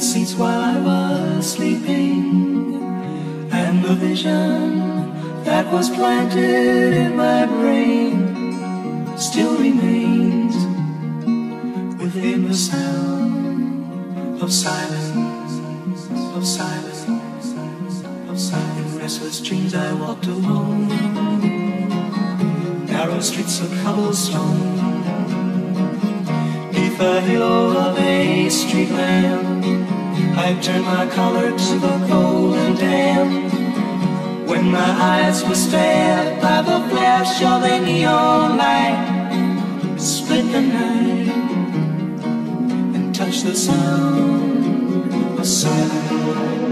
seats while I was sleeping. And the vision that was planted in my brain still remains within the sound of silence, of silence, of silence. priceless dreams I walked alone. Narrow streets of cobblestone. Neath the halo of a street lamp, I turned my collar to the cold and damp. When my eyes were stared by the flash of a neon light, split the night and touched the sound of silence.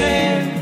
shame